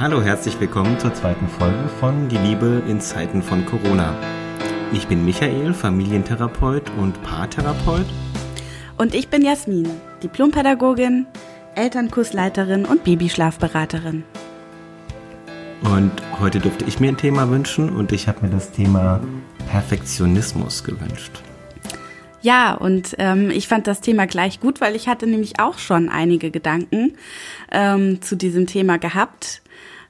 Hallo, herzlich willkommen zur zweiten Folge von Die Liebe in Zeiten von Corona. Ich bin Michael, Familientherapeut und Paartherapeut. Und ich bin Jasmin, Diplompädagogin, Elternkursleiterin und Babyschlafberaterin. Und heute durfte ich mir ein Thema wünschen und ich habe mir das Thema Perfektionismus gewünscht. Ja, und ähm, ich fand das Thema gleich gut, weil ich hatte nämlich auch schon einige Gedanken ähm, zu diesem Thema gehabt.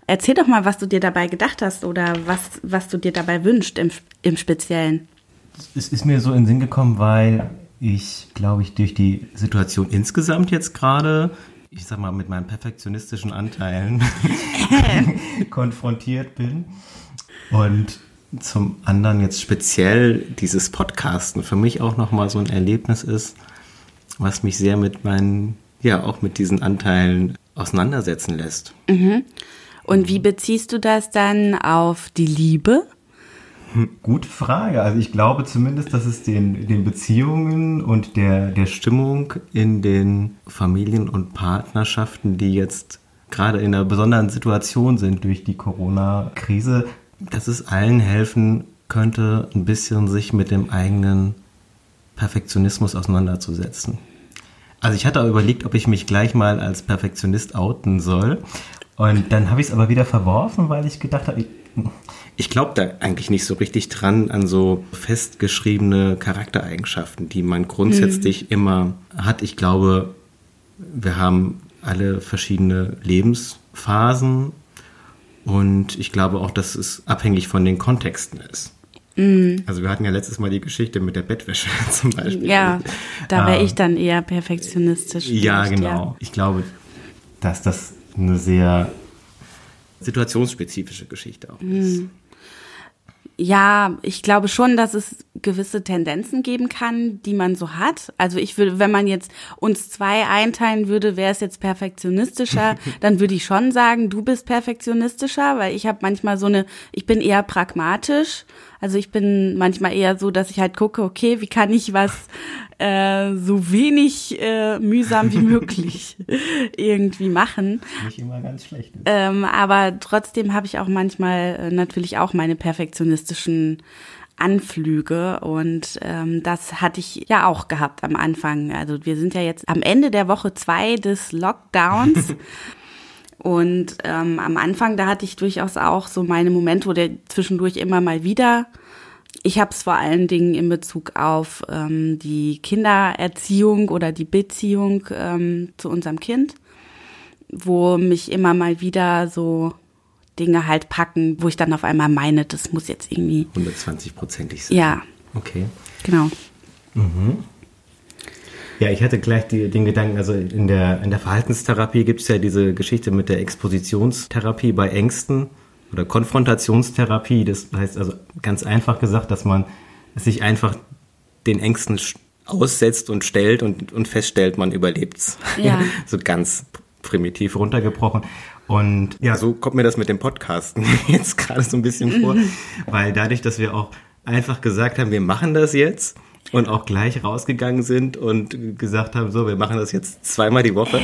Erzähl doch mal, was du dir dabei gedacht hast oder was, was du dir dabei wünscht im, im Speziellen. Es ist mir so in den Sinn gekommen, weil ich, glaube ich, durch die Situation insgesamt jetzt gerade, ich sag mal, mit meinen perfektionistischen Anteilen konfrontiert bin. Und zum anderen jetzt speziell dieses Podcasten für mich auch nochmal so ein Erlebnis ist, was mich sehr mit meinen, ja, auch mit diesen Anteilen auseinandersetzen lässt. Mhm. Und wie beziehst du das dann auf die Liebe? Gute Frage. Also ich glaube zumindest, dass es den, den Beziehungen und der, der Stimmung in den Familien und Partnerschaften, die jetzt gerade in einer besonderen Situation sind durch die Corona-Krise, dass es allen helfen könnte, ein bisschen sich mit dem eigenen Perfektionismus auseinanderzusetzen. Also ich hatte überlegt, ob ich mich gleich mal als Perfektionist outen soll. Und dann habe ich es aber wieder verworfen, weil ich gedacht habe, ich, ich glaube da eigentlich nicht so richtig dran an so festgeschriebene Charaktereigenschaften, die man grundsätzlich mhm. immer hat. Ich glaube, wir haben alle verschiedene Lebensphasen und ich glaube auch, dass es abhängig von den Kontexten ist. Mhm. Also wir hatten ja letztes Mal die Geschichte mit der Bettwäsche zum Beispiel. Ja, da wäre ähm, ich dann eher perfektionistisch. Ja, genau. Ja. Ich glaube, dass das eine sehr situationsspezifische Geschichte auch ist. Mhm. Ja, ich glaube schon, dass es gewisse Tendenzen geben kann, die man so hat. Also ich würde, wenn man jetzt uns zwei einteilen würde, wäre es jetzt perfektionistischer, dann würde ich schon sagen, du bist perfektionistischer, weil ich habe manchmal so eine, ich bin eher pragmatisch. Also ich bin manchmal eher so, dass ich halt gucke, okay, wie kann ich was äh, so wenig äh, mühsam wie möglich irgendwie machen. Nicht immer ganz schlecht. Ähm, aber trotzdem habe ich auch manchmal äh, natürlich auch meine perfektionistischen Anflüge und ähm, das hatte ich ja auch gehabt am Anfang. Also wir sind ja jetzt am Ende der Woche zwei des Lockdowns. Und ähm, am Anfang, da hatte ich durchaus auch so meine Momente, wo der zwischendurch immer mal wieder ich habe es vor allen Dingen in Bezug auf ähm, die Kindererziehung oder die Beziehung ähm, zu unserem Kind, wo mich immer mal wieder so Dinge halt packen, wo ich dann auf einmal meine, das muss jetzt irgendwie 120-prozentig sein. Ja. Okay. Genau. Mhm. Ja, ich hatte gleich die, den Gedanken, also in der, in der Verhaltenstherapie gibt es ja diese Geschichte mit der Expositionstherapie bei Ängsten oder Konfrontationstherapie. Das heißt also ganz einfach gesagt, dass man sich einfach den Ängsten aussetzt und stellt und, und feststellt, man überlebt's. Ja. so ganz primitiv runtergebrochen. Und ja, so kommt mir das mit dem Podcasten jetzt gerade so ein bisschen vor, mhm. weil dadurch, dass wir auch einfach gesagt haben, wir machen das jetzt, und auch gleich rausgegangen sind und gesagt haben, so, wir machen das jetzt zweimal die Woche.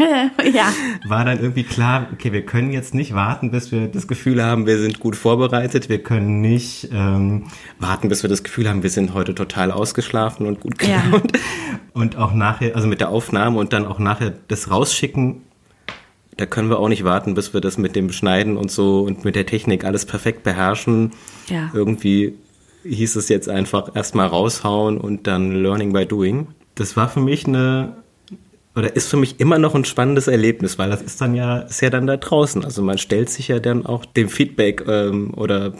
ja. War dann irgendwie klar, okay, wir können jetzt nicht warten, bis wir das Gefühl haben, wir sind gut vorbereitet. Wir können nicht ähm, warten, bis wir das Gefühl haben, wir sind heute total ausgeschlafen und gut gelaunt. Ja. Und auch nachher, also mit der Aufnahme und dann auch nachher das Rausschicken da können wir auch nicht warten, bis wir das mit dem Schneiden und so und mit der Technik alles perfekt beherrschen. Ja. Irgendwie hieß es jetzt einfach erstmal raushauen und dann Learning by Doing. Das war für mich eine, oder ist für mich immer noch ein spannendes Erlebnis, weil das ist dann ja, ist ja dann da draußen. Also man stellt sich ja dann auch dem Feedback ähm, oder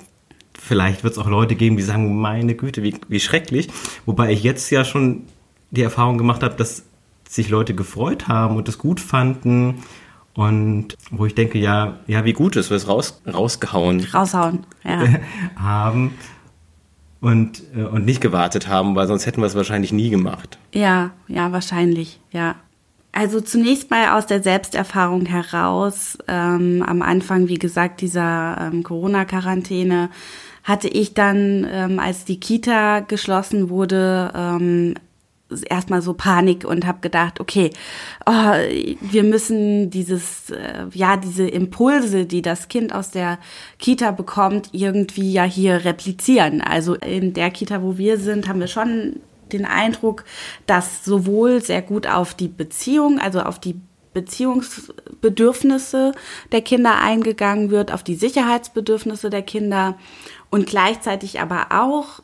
vielleicht wird es auch Leute geben, die sagen, meine Güte, wie, wie schrecklich. Wobei ich jetzt ja schon die Erfahrung gemacht habe, dass sich Leute gefreut haben und es gut fanden. Und wo ich denke, ja, ja, wie gut ist, wir es raus, rausgehauen. Raushauen, ja. haben und, äh, und nicht gewartet haben, weil sonst hätten wir es wahrscheinlich nie gemacht. Ja, ja, wahrscheinlich, ja. Also zunächst mal aus der Selbsterfahrung heraus, ähm, am Anfang, wie gesagt, dieser ähm, Corona-Quarantäne, hatte ich dann, ähm, als die Kita geschlossen wurde, ähm, erstmal so Panik und habe gedacht, okay, oh, wir müssen dieses, äh, ja, diese Impulse, die das Kind aus der Kita bekommt, irgendwie ja hier replizieren. Also in der Kita, wo wir sind, haben wir schon den Eindruck, dass sowohl sehr gut auf die Beziehung, also auf die Beziehungsbedürfnisse der Kinder eingegangen wird, auf die Sicherheitsbedürfnisse der Kinder und gleichzeitig aber auch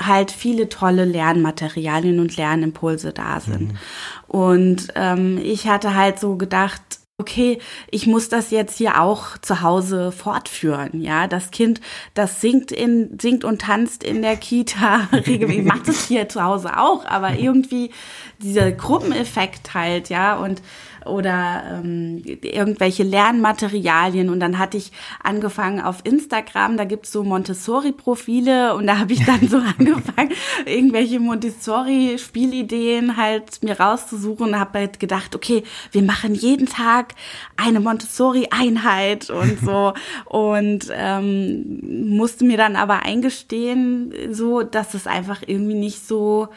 halt viele tolle Lernmaterialien und Lernimpulse da sind. Mhm. Und ähm, ich hatte halt so gedacht, okay, ich muss das jetzt hier auch zu Hause fortführen. Ja, das Kind, das singt in, singt und tanzt in der Kita regelmäßig, macht es hier zu Hause auch, aber irgendwie dieser Gruppeneffekt halt, ja, und oder ähm, irgendwelche Lernmaterialien. Und dann hatte ich angefangen auf Instagram, da gibt's so Montessori-Profile und da habe ich dann so angefangen, irgendwelche Montessori-Spielideen halt mir rauszusuchen und habe halt gedacht, okay, wir machen jeden Tag eine Montessori-Einheit und so. und ähm, musste mir dann aber eingestehen, so, dass es einfach irgendwie nicht so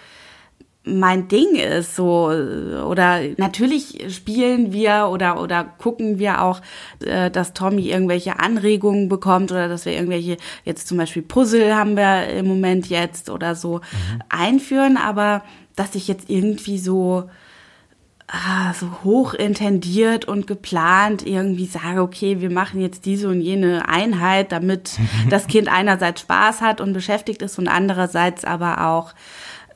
mein Ding ist so oder natürlich spielen wir oder oder gucken wir auch, äh, dass Tommy irgendwelche Anregungen bekommt oder dass wir irgendwelche jetzt zum Beispiel Puzzle haben wir im Moment jetzt oder so mhm. einführen, aber dass ich jetzt irgendwie so ah, so hoch intendiert und geplant irgendwie sage, okay, wir machen jetzt diese und jene Einheit, damit das Kind einerseits Spaß hat und beschäftigt ist und andererseits aber auch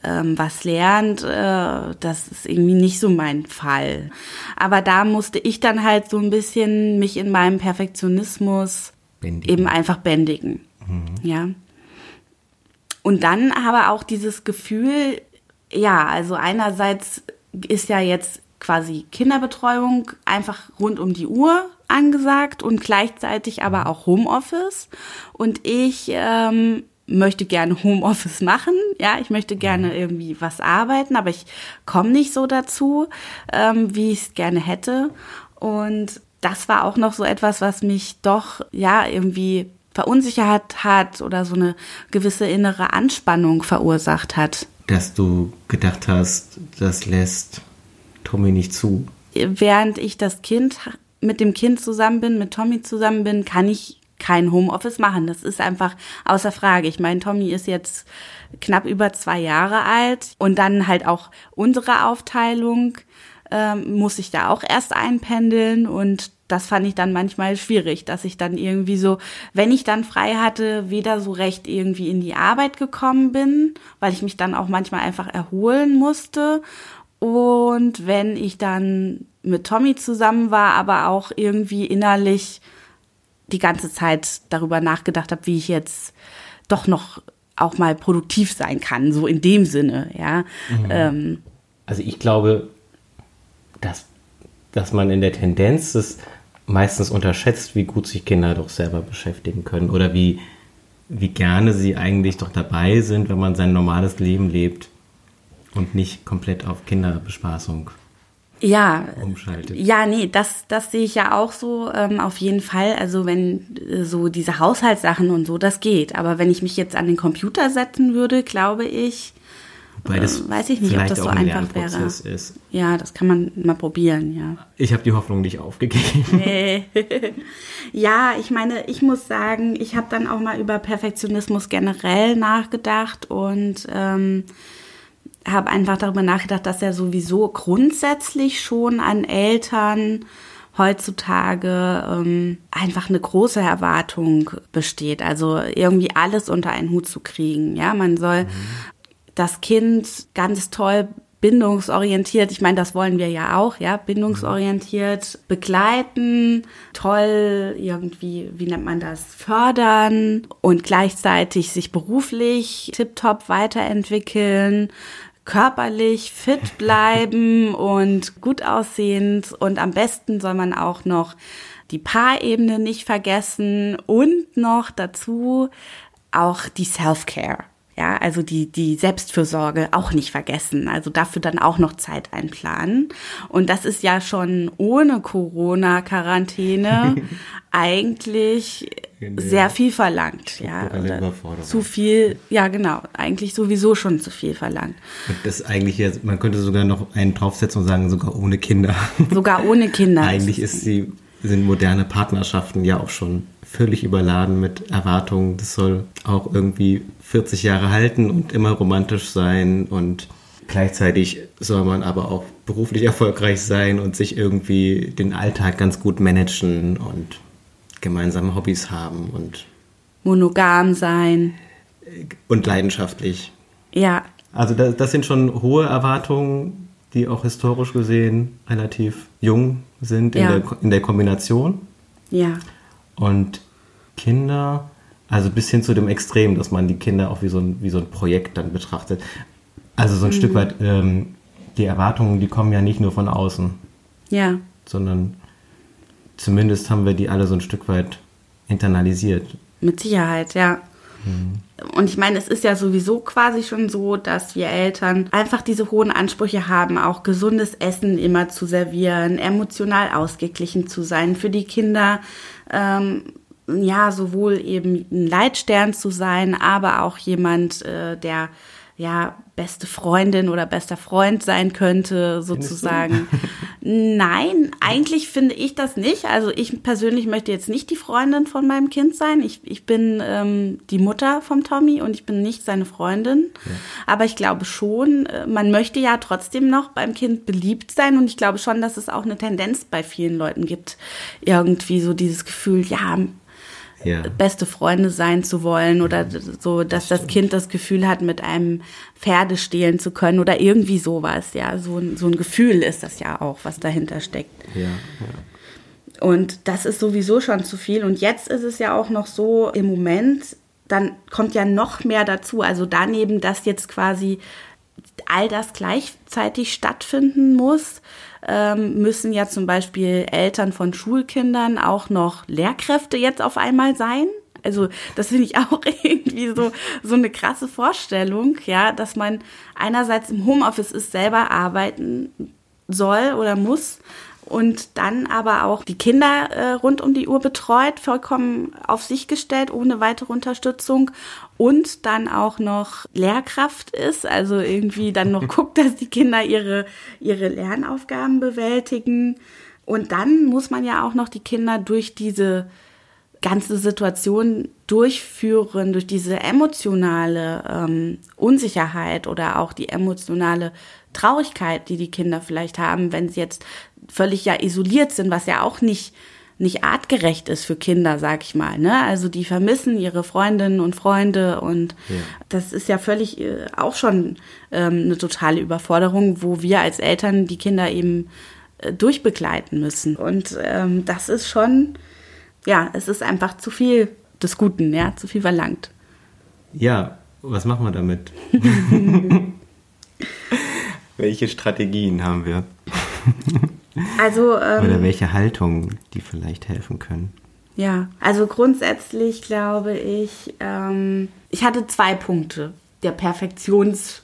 ähm, was lernt, äh, das ist irgendwie nicht so mein Fall. Aber da musste ich dann halt so ein bisschen mich in meinem Perfektionismus bändigen. eben einfach bändigen. Mhm. Ja. Und dann aber auch dieses Gefühl, ja, also einerseits ist ja jetzt quasi Kinderbetreuung einfach rund um die Uhr angesagt und gleichzeitig aber auch Homeoffice. Und ich ähm, möchte gerne Homeoffice machen, ja, ich möchte gerne mhm. irgendwie was arbeiten, aber ich komme nicht so dazu, ähm, wie ich es gerne hätte. Und das war auch noch so etwas, was mich doch, ja, irgendwie verunsichert hat oder so eine gewisse innere Anspannung verursacht hat. Dass du gedacht hast, das lässt Tommy nicht zu. Während ich das Kind mit dem Kind zusammen bin, mit Tommy zusammen bin, kann ich kein Homeoffice machen. Das ist einfach außer Frage. Ich meine, Tommy ist jetzt knapp über zwei Jahre alt und dann halt auch unsere Aufteilung ähm, muss ich da auch erst einpendeln und das fand ich dann manchmal schwierig, dass ich dann irgendwie so, wenn ich dann frei hatte, weder so recht irgendwie in die Arbeit gekommen bin, weil ich mich dann auch manchmal einfach erholen musste. Und wenn ich dann mit Tommy zusammen war, aber auch irgendwie innerlich die ganze Zeit darüber nachgedacht habe, wie ich jetzt doch noch auch mal produktiv sein kann, so in dem Sinne, ja. Mhm. Ähm, also ich glaube, dass, dass man in der Tendenz es meistens unterschätzt, wie gut sich Kinder doch selber beschäftigen können oder wie, wie gerne sie eigentlich doch dabei sind, wenn man sein normales Leben lebt und nicht komplett auf Kinderbespaßung ja, umschaltet. Ja, nee, das, das sehe ich ja auch so ähm, auf jeden Fall. Also wenn äh, so diese Haushaltssachen und so, das geht. Aber wenn ich mich jetzt an den Computer setzen würde, glaube ich, Wobei das äh, weiß ich nicht, ob das so einfach wäre. Ist. Ja, das kann man mal probieren, ja. Ich habe die Hoffnung nicht aufgegeben. Nee. ja, ich meine, ich muss sagen, ich habe dann auch mal über Perfektionismus generell nachgedacht und ähm, habe einfach darüber nachgedacht, dass er sowieso grundsätzlich schon an Eltern heutzutage ähm, einfach eine große Erwartung besteht. Also irgendwie alles unter einen Hut zu kriegen. Ja, man soll mhm. das Kind ganz toll bindungsorientiert, ich meine, das wollen wir ja auch, ja, bindungsorientiert begleiten, toll irgendwie, wie nennt man das, fördern und gleichzeitig sich beruflich tiptop weiterentwickeln, körperlich fit bleiben und gut aussehend und am besten soll man auch noch die Paarebene nicht vergessen und noch dazu auch die Self-Care. Ja, also die, die Selbstfürsorge auch nicht vergessen. Also dafür dann auch noch Zeit einplanen. Und das ist ja schon ohne Corona-Quarantäne eigentlich sehr viel verlangt. Ja, zu viel, ja genau, eigentlich sowieso schon zu viel verlangt. Und das eigentlich, jetzt, man könnte sogar noch einen draufsetzen und sagen, sogar ohne Kinder. Sogar ohne Kinder. eigentlich ist die, sind moderne Partnerschaften ja auch schon völlig überladen mit Erwartungen. Das soll auch irgendwie 40 Jahre halten und immer romantisch sein und gleichzeitig soll man aber auch beruflich erfolgreich sein und sich irgendwie den Alltag ganz gut managen und gemeinsame Hobbys haben und monogam sein und leidenschaftlich. Ja. Also das, das sind schon hohe Erwartungen, die auch historisch gesehen relativ jung sind in, ja. der, in der Kombination. Ja. Und Kinder, also bis hin zu dem Extrem, dass man die Kinder auch wie so ein, wie so ein Projekt dann betrachtet. Also so ein mhm. Stück weit, ähm, die Erwartungen, die kommen ja nicht nur von außen. Ja. Sondern zumindest haben wir die alle so ein Stück weit internalisiert. Mit Sicherheit, ja. Mhm. Und ich meine, es ist ja sowieso quasi schon so, dass wir Eltern einfach diese hohen Ansprüche haben, auch gesundes Essen immer zu servieren, emotional ausgeglichen zu sein, für die Kinder ähm, ja sowohl eben ein Leitstern zu sein, aber auch jemand, äh, der ja beste Freundin oder bester Freund sein könnte, sozusagen. Nein, eigentlich finde ich das nicht. Also ich persönlich möchte jetzt nicht die Freundin von meinem Kind sein. Ich, ich bin ähm, die Mutter vom Tommy und ich bin nicht seine Freundin. Ja. Aber ich glaube schon, äh, man möchte ja trotzdem noch beim Kind beliebt sein und ich glaube schon, dass es auch eine Tendenz bei vielen Leuten gibt, irgendwie so dieses Gefühl, ja, ja. beste Freunde sein zu wollen oder so, dass das, das Kind das Gefühl hat, mit einem Pferde stehlen zu können oder irgendwie sowas. Ja, so, so ein Gefühl ist das ja auch, was dahinter steckt. Ja, ja. Und das ist sowieso schon zu viel. Und jetzt ist es ja auch noch so im Moment, dann kommt ja noch mehr dazu. Also daneben, dass jetzt quasi all das gleichzeitig stattfinden muss, ähm, müssen ja zum Beispiel Eltern von Schulkindern auch noch Lehrkräfte jetzt auf einmal sein. Also das finde ich auch irgendwie so, so eine krasse Vorstellung, ja, dass man einerseits im Homeoffice ist, selber arbeiten soll oder muss, und dann aber auch die Kinder äh, rund um die Uhr betreut, vollkommen auf sich gestellt, ohne weitere Unterstützung und dann auch noch Lehrkraft ist, also irgendwie dann noch guckt, dass die Kinder ihre, ihre Lernaufgaben bewältigen. Und dann muss man ja auch noch die Kinder durch diese ganze Situation durchführen, durch diese emotionale ähm, Unsicherheit oder auch die emotionale Traurigkeit, die die Kinder vielleicht haben, wenn sie jetzt völlig ja isoliert sind, was ja auch nicht nicht artgerecht ist für Kinder, sag ich mal. Ne? Also die vermissen ihre Freundinnen und Freunde und ja. das ist ja völlig äh, auch schon ähm, eine totale Überforderung, wo wir als Eltern die Kinder eben äh, durchbegleiten müssen. Und ähm, das ist schon, ja, es ist einfach zu viel des Guten, ja, zu viel verlangt. Ja, was machen wir damit? Welche Strategien haben wir? Also, ähm, Oder welche Haltung, die vielleicht helfen können. Ja, also grundsätzlich glaube ich, ähm, ich hatte zwei Punkte der Perfektions-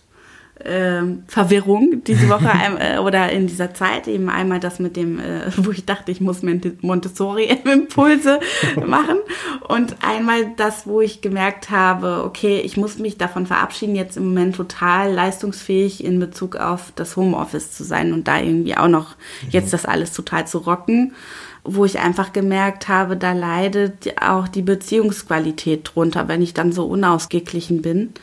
ähm, Verwirrung diese Woche äh, oder in dieser Zeit. Eben einmal das mit dem, äh, wo ich dachte, ich muss Montessori-Impulse machen. Und einmal das, wo ich gemerkt habe, okay, ich muss mich davon verabschieden, jetzt im Moment total leistungsfähig in Bezug auf das Homeoffice zu sein und da irgendwie auch noch mhm. jetzt das alles total zu rocken wo ich einfach gemerkt habe, da leidet auch die Beziehungsqualität drunter, wenn ich dann so unausgeglichen bin.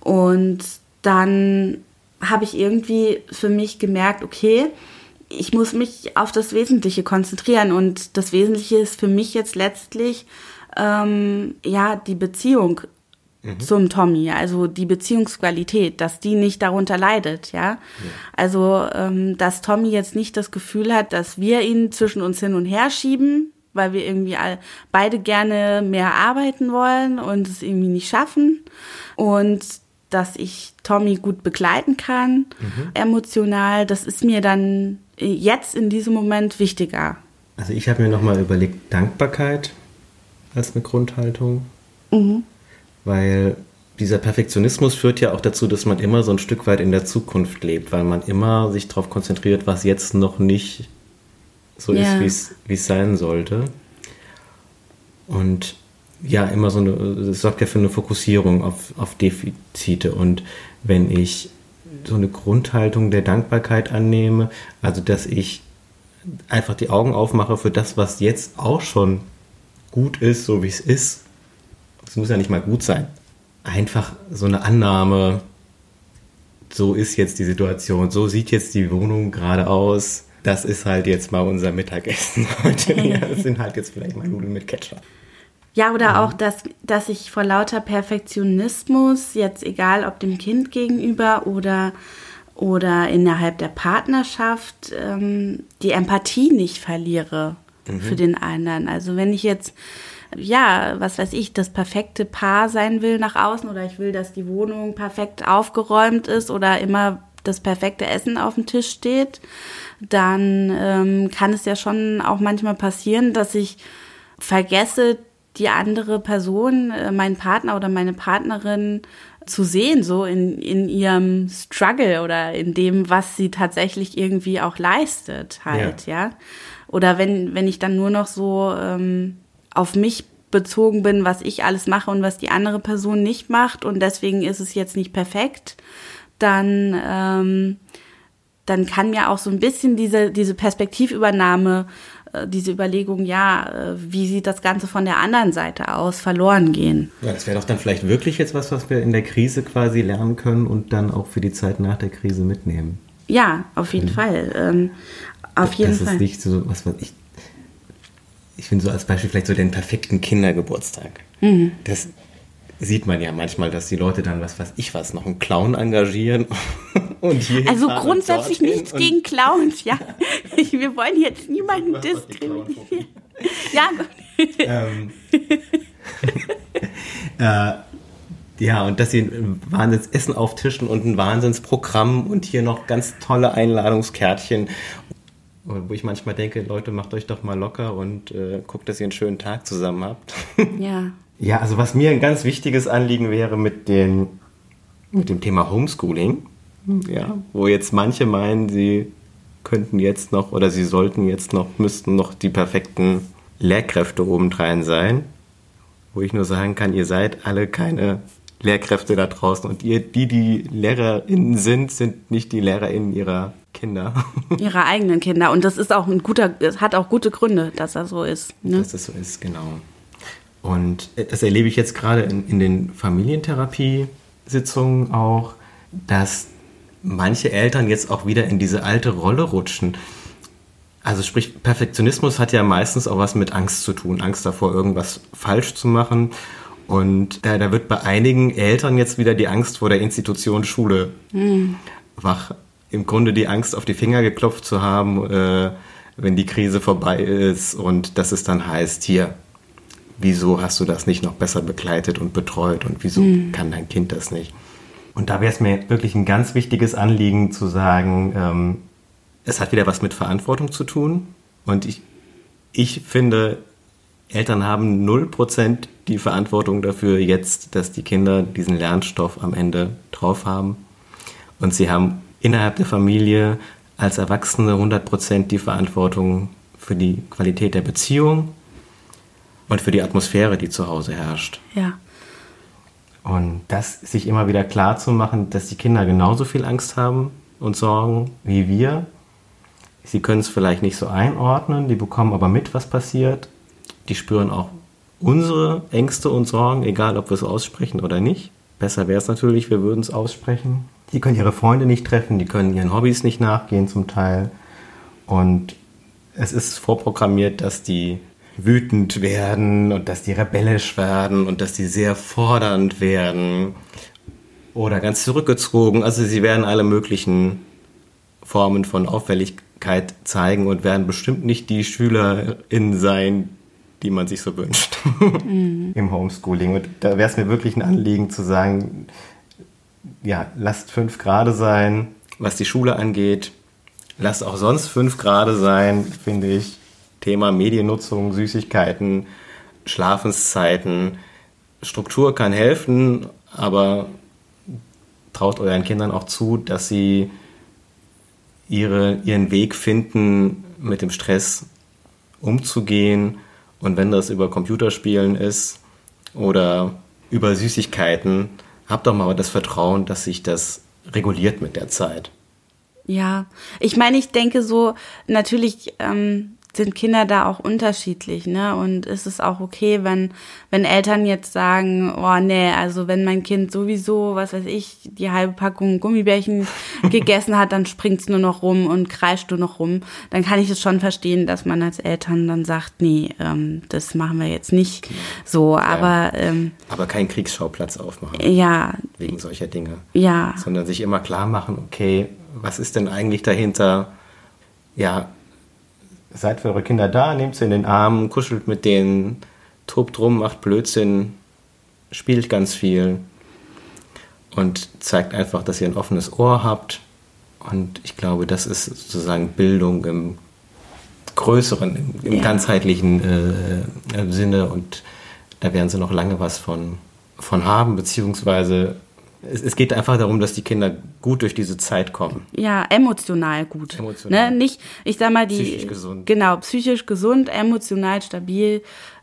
Und dann habe ich irgendwie für mich gemerkt, okay, ich muss mich auf das Wesentliche konzentrieren und das Wesentliche ist für mich jetzt letztlich ähm, ja die Beziehung mhm. zum Tommy, also die Beziehungsqualität, dass die nicht darunter leidet, ja. ja. Also ähm, dass Tommy jetzt nicht das Gefühl hat, dass wir ihn zwischen uns hin und her schieben, weil wir irgendwie all, beide gerne mehr arbeiten wollen und es irgendwie nicht schaffen und dass ich Tommy gut begleiten kann, mhm. emotional. Das ist mir dann jetzt in diesem Moment wichtiger. Also ich habe mir nochmal überlegt, Dankbarkeit als eine Grundhaltung. Mhm. Weil dieser Perfektionismus führt ja auch dazu, dass man immer so ein Stück weit in der Zukunft lebt, weil man immer sich darauf konzentriert, was jetzt noch nicht so ja. ist, wie es sein sollte. Und ja immer so eine, es sorgt ja für eine Fokussierung auf, auf Defizite. Und wenn ich so eine Grundhaltung der Dankbarkeit annehme, also dass ich einfach die Augen aufmache für das, was jetzt auch schon gut ist, so wie es ist. Es muss ja nicht mal gut sein. Einfach so eine Annahme, so ist jetzt die Situation, so sieht jetzt die Wohnung gerade aus. Das ist halt jetzt mal unser Mittagessen heute. Ja, das sind halt jetzt vielleicht mal Nudeln mit Ketchup. Ja, oder ja. auch, dass, dass ich vor lauter Perfektionismus, jetzt egal ob dem Kind gegenüber oder, oder innerhalb der Partnerschaft, ähm, die Empathie nicht verliere mhm. für den anderen. Also wenn ich jetzt, ja, was weiß ich, das perfekte Paar sein will nach außen oder ich will, dass die Wohnung perfekt aufgeräumt ist oder immer das perfekte Essen auf dem Tisch steht, dann ähm, kann es ja schon auch manchmal passieren, dass ich vergesse, die andere Person, äh, meinen Partner oder meine Partnerin zu sehen, so in, in ihrem Struggle oder in dem, was sie tatsächlich irgendwie auch leistet, halt, ja. ja? Oder wenn, wenn ich dann nur noch so ähm, auf mich bezogen bin, was ich alles mache und was die andere Person nicht macht und deswegen ist es jetzt nicht perfekt, dann, ähm, dann kann mir auch so ein bisschen diese, diese Perspektivübernahme diese Überlegung, ja, äh, wie sieht das Ganze von der anderen Seite aus, verloren gehen. Ja, das wäre doch dann vielleicht wirklich jetzt was, was wir in der Krise quasi lernen können und dann auch für die Zeit nach der Krise mitnehmen. Ja, auf jeden mhm. Fall. Ähm, auf jeden das Fall. ist nicht so, was, was ich. Ich finde so als Beispiel vielleicht so den perfekten Kindergeburtstag. Mhm. Das sieht man ja manchmal, dass die Leute dann, was weiß ich was, noch einen Clown engagieren. Und also grundsätzlich nichts gegen Clowns, ja. Wir wollen jetzt niemanden diskriminieren. Ja, gut. Ähm, äh, ja, und dass sie ein Wahnsinnsessen auftischen und ein Wahnsinnsprogramm und hier noch ganz tolle Einladungskärtchen. Wo ich manchmal denke, Leute, macht euch doch mal locker und äh, guckt, dass ihr einen schönen Tag zusammen habt. Ja. Ja, also was mir ein ganz wichtiges Anliegen wäre mit, den, mit dem Thema Homeschooling, ja, wo jetzt manche meinen, sie könnten jetzt noch oder sie sollten jetzt noch, müssten noch die perfekten Lehrkräfte obendrein sein, wo ich nur sagen kann, ihr seid alle keine Lehrkräfte da draußen und ihr, die, die LehrerInnen sind, sind nicht die LehrerInnen ihrer Kinder. Ihrer eigenen Kinder. Und das ist auch ein guter, es hat auch gute Gründe, dass das so ist. Ne? Dass das so ist, genau. Und das erlebe ich jetzt gerade in, in den Familientherapiesitzungen auch, dass manche Eltern jetzt auch wieder in diese alte Rolle rutschen. Also sprich, Perfektionismus hat ja meistens auch was mit Angst zu tun, Angst davor, irgendwas falsch zu machen. Und da, da wird bei einigen Eltern jetzt wieder die Angst vor der Institution Schule mhm. wach. Im Grunde die Angst, auf die Finger geklopft zu haben, äh, wenn die Krise vorbei ist und dass es dann heißt, hier, wieso hast du das nicht noch besser begleitet und betreut und wieso mhm. kann dein Kind das nicht? Und da wäre es mir wirklich ein ganz wichtiges Anliegen zu sagen, ähm, es hat wieder was mit Verantwortung zu tun. Und ich, ich finde, Eltern haben 0% die Verantwortung dafür jetzt, dass die Kinder diesen Lernstoff am Ende drauf haben. Und sie haben innerhalb der Familie als Erwachsene 100% die Verantwortung für die Qualität der Beziehung und für die Atmosphäre, die zu Hause herrscht. Ja. Und das sich immer wieder klar zu machen, dass die Kinder genauso viel Angst haben und Sorgen wie wir. Sie können es vielleicht nicht so einordnen, die bekommen aber mit, was passiert. Die spüren auch unsere Ängste und Sorgen, egal ob wir es aussprechen oder nicht. Besser wäre es natürlich, wir würden es aussprechen. Die können ihre Freunde nicht treffen, die können ihren Hobbys nicht nachgehen zum Teil. Und es ist vorprogrammiert, dass die wütend werden und dass die rebellisch werden und dass die sehr fordernd werden oder ganz zurückgezogen. Also sie werden alle möglichen Formen von Auffälligkeit zeigen und werden bestimmt nicht die SchülerInnen sein, die man sich so wünscht mhm. im Homeschooling. Und da wäre es mir wirklich ein Anliegen zu sagen, ja, lasst fünf Grade sein, was die Schule angeht. Lasst auch sonst fünf Grade sein, finde ich. Thema Mediennutzung, Süßigkeiten, Schlafenszeiten. Struktur kann helfen, aber traut euren Kindern auch zu, dass sie ihre, ihren Weg finden, mit dem Stress umzugehen. Und wenn das über Computerspielen ist oder über Süßigkeiten. Hab doch mal das Vertrauen, dass sich das reguliert mit der Zeit. Ja, ich meine, ich denke so, natürlich ähm, sind Kinder da auch unterschiedlich, ne? Und ist es auch okay, wenn, wenn Eltern jetzt sagen, oh nee, also wenn mein Kind sowieso, was weiß ich, die halbe Packung Gummibärchen gegessen hat, dann springt's nur noch rum und kreischt nur noch rum, dann kann ich es schon verstehen, dass man als Eltern dann sagt, nee, ähm, das machen wir jetzt nicht so, aber ja. ähm, aber keinen Kriegsschauplatz aufmachen. Ja. Wegen solcher Dinge. Ja. Sondern sich immer klar machen, okay, was ist denn eigentlich dahinter? Ja, seid für eure Kinder da, nehmt sie in den Arm, kuschelt mit denen, tobt rum, macht Blödsinn, spielt ganz viel und zeigt einfach, dass ihr ein offenes Ohr habt. Und ich glaube, das ist sozusagen Bildung im größeren, im, im ja. ganzheitlichen äh, Sinne und da werden sie noch lange was von, von haben, beziehungsweise es, es, geht einfach darum, dass die Kinder gut durch diese Zeit kommen. Ja, emotional gut. Emotional. Ne? Nicht, ich sag mal, die. Psychisch gesund. Genau, psychisch gesund, emotional stabil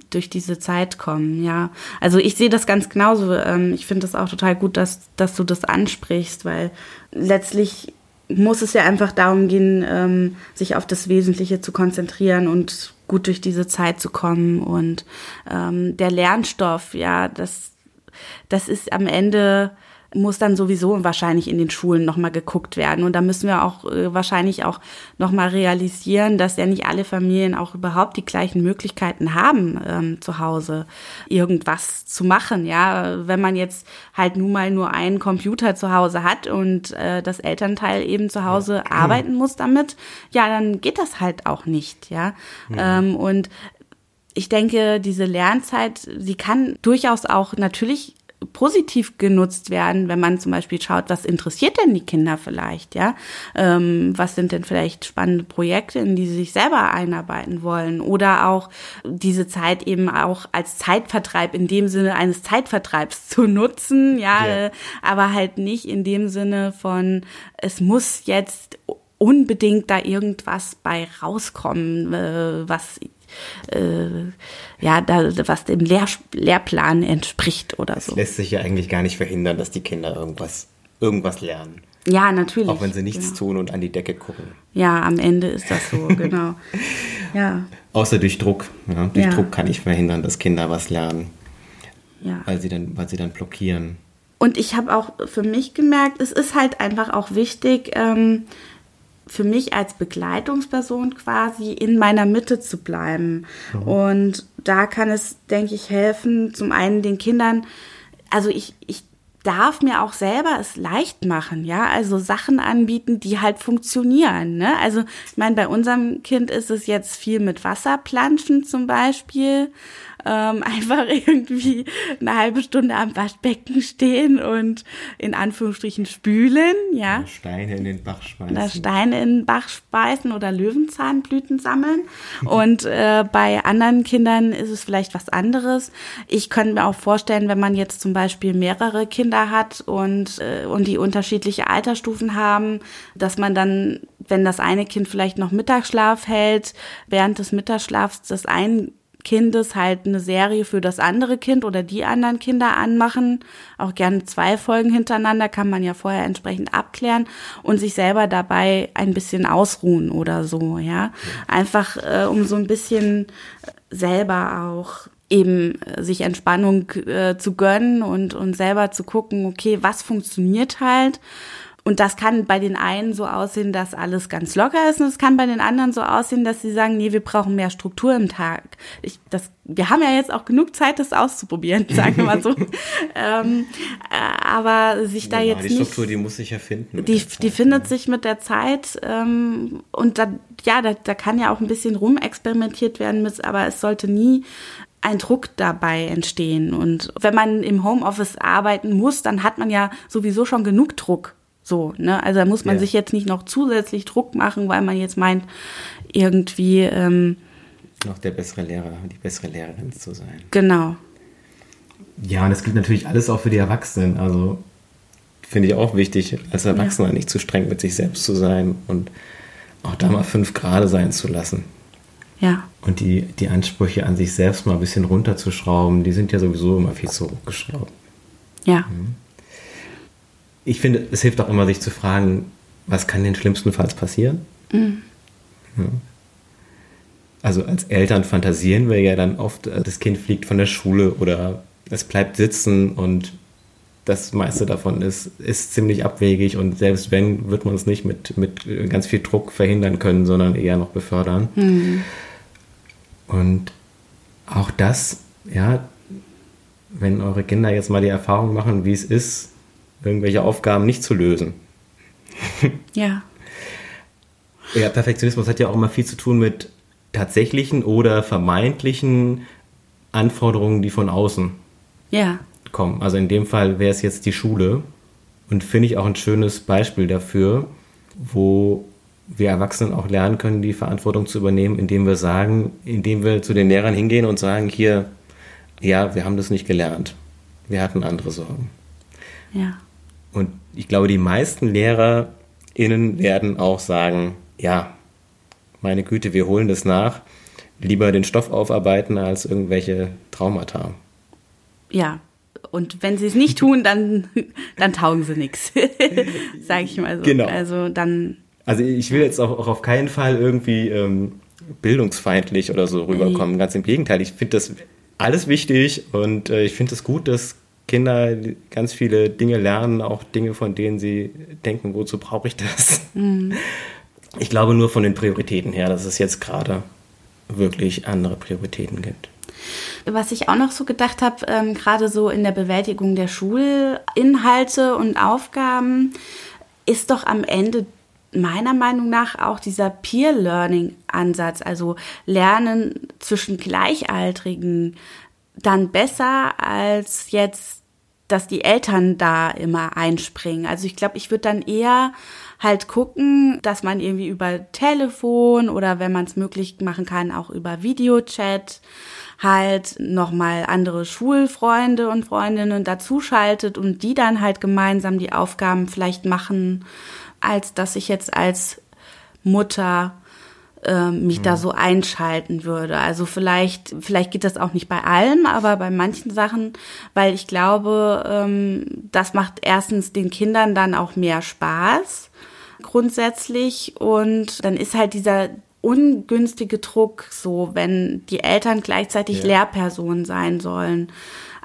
durch diese Zeit kommen, ja. Also ich sehe das ganz genauso. Ähm, ich finde es auch total gut, dass, dass du das ansprichst, weil letztlich muss es ja einfach darum gehen, ähm, sich auf das Wesentliche zu konzentrieren und gut durch diese Zeit zu kommen. Und ähm, der Lernstoff, ja, das, das ist am Ende muss dann sowieso wahrscheinlich in den Schulen nochmal geguckt werden. Und da müssen wir auch äh, wahrscheinlich auch nochmal realisieren, dass ja nicht alle Familien auch überhaupt die gleichen Möglichkeiten haben, ähm, zu Hause irgendwas zu machen. Ja, wenn man jetzt halt nun mal nur einen Computer zu Hause hat und äh, das Elternteil eben zu Hause ja. arbeiten muss damit, ja, dann geht das halt auch nicht. Ja, ja. Ähm, und ich denke, diese Lernzeit, sie kann durchaus auch natürlich positiv genutzt werden, wenn man zum Beispiel schaut, was interessiert denn die Kinder vielleicht, ja? Ähm, was sind denn vielleicht spannende Projekte, in die sie sich selber einarbeiten wollen? Oder auch diese Zeit eben auch als Zeitvertreib in dem Sinne eines Zeitvertreibs zu nutzen, ja, yeah. aber halt nicht in dem Sinne von, es muss jetzt unbedingt da irgendwas bei rauskommen, äh, was äh, ja, da, was dem Lehr Lehrplan entspricht oder so. Es lässt sich ja eigentlich gar nicht verhindern, dass die Kinder irgendwas, irgendwas lernen. Ja, natürlich. Auch wenn sie nichts genau. tun und an die Decke gucken. Ja, am Ende ist das so, genau. Ja. Außer durch Druck. Ja. Durch ja. Druck kann ich verhindern, dass Kinder was lernen. Ja. Weil sie dann, weil sie dann blockieren. Und ich habe auch für mich gemerkt, es ist halt einfach auch wichtig, ähm, für mich als Begleitungsperson quasi in meiner Mitte zu bleiben. Mhm. Und da kann es, denke ich, helfen, zum einen den Kindern, also ich, ich darf mir auch selber es leicht machen, ja, also Sachen anbieten, die halt funktionieren, ne? Also ich meine, bei unserem Kind ist es jetzt viel mit Wasserplanschen zum Beispiel ähm, einfach irgendwie eine halbe Stunde am Waschbecken stehen und in Anführungsstrichen spülen, ja. Oder Steine in den Bach schmeißen. Oder Steine in den Bach speisen oder Löwenzahnblüten sammeln. und äh, bei anderen Kindern ist es vielleicht was anderes. Ich könnte mir auch vorstellen, wenn man jetzt zum Beispiel mehrere Kinder hat und, äh, und die unterschiedliche Altersstufen haben, dass man dann, wenn das eine Kind vielleicht noch Mittagsschlaf hält, während des Mittagsschlafs das ein Kindes halt eine Serie für das andere Kind oder die anderen Kinder anmachen. Auch gerne zwei Folgen hintereinander kann man ja vorher entsprechend abklären und sich selber dabei ein bisschen ausruhen oder so, ja. Einfach äh, um so ein bisschen selber auch eben äh, sich Entspannung äh, zu gönnen und, und selber zu gucken, okay, was funktioniert halt und das kann bei den einen so aussehen, dass alles ganz locker ist und es kann bei den anderen so aussehen, dass sie sagen, nee, wir brauchen mehr Struktur im Tag. Ich, das, wir haben ja jetzt auch genug Zeit, das auszuprobieren, sagen wir mal so. ähm, äh, aber sich da jetzt die Struktur, nicht, die muss sich ja finden. Die, Zeit, die findet ja. sich mit der Zeit ähm, und da, ja, da, da kann ja auch ein bisschen rumexperimentiert werden, mit, aber es sollte nie ein Druck dabei entstehen. Und wenn man im Homeoffice arbeiten muss, dann hat man ja sowieso schon genug Druck. So, ne? Also da muss man ja. sich jetzt nicht noch zusätzlich Druck machen, weil man jetzt meint, irgendwie ähm, noch der bessere Lehrer, die bessere Lehrerin zu sein. Genau. Ja, und das gilt natürlich alles auch für die Erwachsenen. Also finde ich auch wichtig, als Erwachsener ja. nicht zu streng mit sich selbst zu sein und auch da mal fünf Grade sein zu lassen. Ja. Und die, die Ansprüche an sich selbst mal ein bisschen runterzuschrauben, die sind ja sowieso immer viel zu hochgeschraubt. Ja. Mhm. Ich finde, es hilft auch immer, sich zu fragen, was kann denn schlimmstenfalls passieren? Mhm. Ja. Also als Eltern fantasieren wir ja dann oft, äh, das Kind fliegt von der Schule oder es bleibt sitzen und das meiste davon ist, ist ziemlich abwegig und selbst wenn, wird man es nicht mit, mit ganz viel Druck verhindern können, sondern eher noch befördern. Mhm. Und auch das, ja, wenn eure Kinder jetzt mal die Erfahrung machen, wie es ist, irgendwelche Aufgaben nicht zu lösen. Ja. Ja, Perfektionismus hat ja auch immer viel zu tun mit tatsächlichen oder vermeintlichen Anforderungen, die von außen ja. kommen. Also in dem Fall wäre es jetzt die Schule und finde ich auch ein schönes Beispiel dafür, wo wir Erwachsenen auch lernen können, die Verantwortung zu übernehmen, indem wir sagen, indem wir zu den Lehrern hingehen und sagen, hier, ja, wir haben das nicht gelernt. Wir hatten andere Sorgen. Ja. Und ich glaube, die meisten LehrerInnen werden auch sagen, ja, meine Güte, wir holen das nach. Lieber den Stoff aufarbeiten als irgendwelche Traumata. Ja, und wenn sie es nicht tun, dann, dann taugen sie nichts. Sag ich mal so. Genau. Also dann. Also ich will jetzt auch, auch auf keinen Fall irgendwie ähm, bildungsfeindlich oder so rüberkommen. Ganz im Gegenteil. Ich finde das alles wichtig und äh, ich finde es gut, dass Kinder ganz viele Dinge lernen, auch Dinge, von denen sie denken, wozu brauche ich das? Mhm. Ich glaube nur von den Prioritäten her, dass es jetzt gerade wirklich andere Prioritäten gibt. Was ich auch noch so gedacht habe, ähm, gerade so in der Bewältigung der Schulinhalte und Aufgaben, ist doch am Ende meiner Meinung nach auch dieser Peer-Learning-Ansatz, also Lernen zwischen Gleichaltrigen, dann besser als jetzt, dass die Eltern da immer einspringen. Also ich glaube, ich würde dann eher halt gucken, dass man irgendwie über Telefon oder wenn man es möglich machen kann, auch über Videochat halt nochmal andere Schulfreunde und Freundinnen dazuschaltet und die dann halt gemeinsam die Aufgaben vielleicht machen, als dass ich jetzt als Mutter äh, mich mhm. da so einschalten würde. Also vielleicht, vielleicht geht das auch nicht bei allem, aber bei manchen Sachen, weil ich glaube, ähm, das macht erstens den Kindern dann auch mehr Spaß grundsätzlich und dann ist halt dieser ungünstige Druck, so wenn die Eltern gleichzeitig ja. Lehrpersonen sein sollen,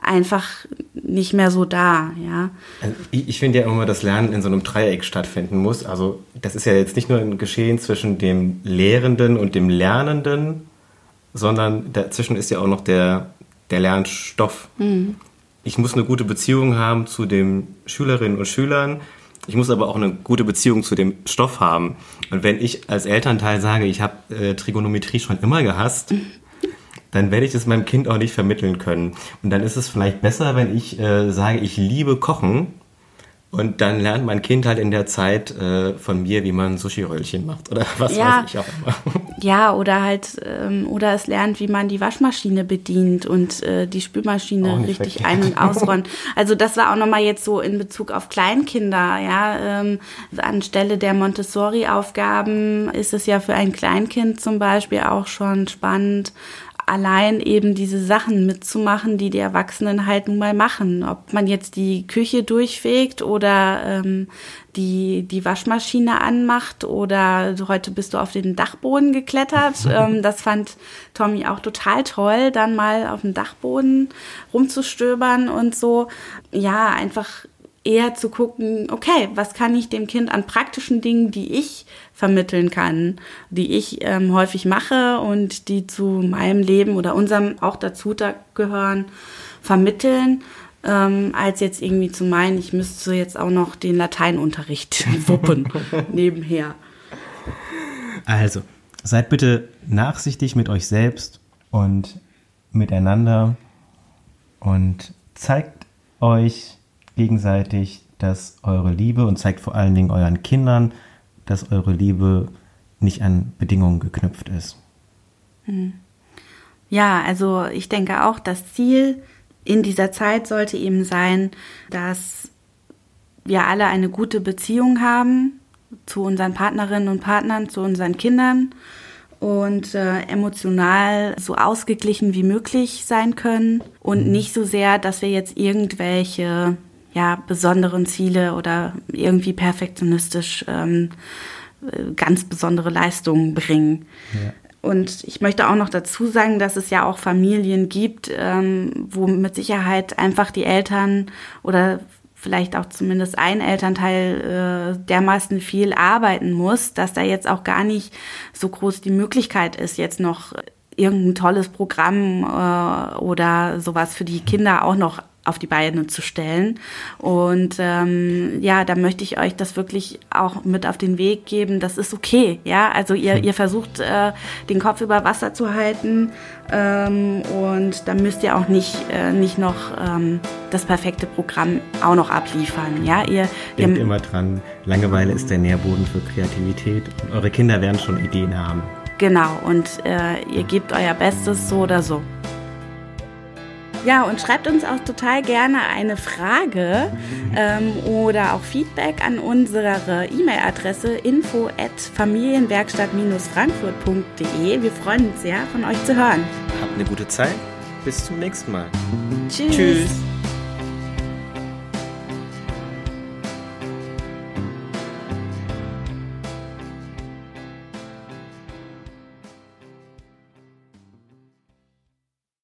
einfach nicht mehr so da, ja. Also ich, ich finde ja immer, dass Lernen in so einem Dreieck stattfinden muss. Also das ist ja jetzt nicht nur ein Geschehen zwischen dem Lehrenden und dem Lernenden, sondern dazwischen ist ja auch noch der, der Lernstoff. Mhm. Ich muss eine gute Beziehung haben zu den Schülerinnen und Schülern. Ich muss aber auch eine gute Beziehung zu dem Stoff haben. Und wenn ich als Elternteil sage, ich habe äh, Trigonometrie schon immer gehasst, dann werde ich es meinem Kind auch nicht vermitteln können. Und dann ist es vielleicht besser, wenn ich äh, sage, ich liebe Kochen und dann lernt mein Kind halt in der Zeit äh, von mir, wie man Sushi-Röllchen macht oder was ja. weiß ich auch immer. Ja, oder halt, ähm, oder es lernt, wie man die Waschmaschine bedient und äh, die Spülmaschine richtig verkehrt. ein- und ausräumt. Also das war auch nochmal jetzt so in Bezug auf Kleinkinder, ja. Ähm, anstelle der Montessori-Aufgaben ist es ja für ein Kleinkind zum Beispiel auch schon spannend, allein eben diese Sachen mitzumachen, die die Erwachsenen halt nun mal machen. Ob man jetzt die Küche durchfegt oder ähm, die, die Waschmaschine anmacht oder heute bist du auf den Dachboden geklettert. ähm, das fand Tommy auch total toll, dann mal auf dem Dachboden rumzustöbern und so. Ja, einfach eher zu gucken, okay, was kann ich dem Kind an praktischen Dingen, die ich vermitteln kann, die ich ähm, häufig mache und die zu meinem Leben oder unserem auch dazu da gehören, vermitteln, ähm, als jetzt irgendwie zu meinen, ich müsste jetzt auch noch den Lateinunterricht wuppen nebenher. Also, seid bitte nachsichtig mit euch selbst und miteinander und zeigt euch gegenseitig, dass eure Liebe und zeigt vor allen Dingen euren Kindern, dass eure Liebe nicht an Bedingungen geknüpft ist. Hm. Ja, also ich denke auch, das Ziel in dieser Zeit sollte eben sein, dass wir alle eine gute Beziehung haben zu unseren Partnerinnen und Partnern, zu unseren Kindern und äh, emotional so ausgeglichen wie möglich sein können und mhm. nicht so sehr, dass wir jetzt irgendwelche ja, besonderen Ziele oder irgendwie perfektionistisch ähm, äh, ganz besondere Leistungen bringen. Ja. Und ich möchte auch noch dazu sagen, dass es ja auch Familien gibt, ähm, wo mit Sicherheit einfach die Eltern oder vielleicht auch zumindest ein Elternteil äh, dermaßen viel arbeiten muss, dass da jetzt auch gar nicht so groß die Möglichkeit ist, jetzt noch irgendein tolles Programm äh, oder sowas für die Kinder auch noch auf die Beine zu stellen. Und ähm, ja, da möchte ich euch das wirklich auch mit auf den Weg geben. Das ist okay, ja. Also ihr, hm. ihr versucht äh, den Kopf über Wasser zu halten ähm, und da müsst ihr auch nicht äh, nicht noch ähm, das perfekte Programm auch noch abliefern, ja. Ihr denkt ihr, immer dran. Langeweile ist der Nährboden für Kreativität und eure Kinder werden schon Ideen haben. Genau. Und äh, ihr gebt euer Bestes so oder so. Ja, und schreibt uns auch total gerne eine Frage ähm, oder auch Feedback an unsere E-Mail-Adresse info at familienwerkstatt-frankfurt.de. Wir freuen uns sehr, von euch zu hören. Habt eine gute Zeit. Bis zum nächsten Mal. Tschüss. Tschüss.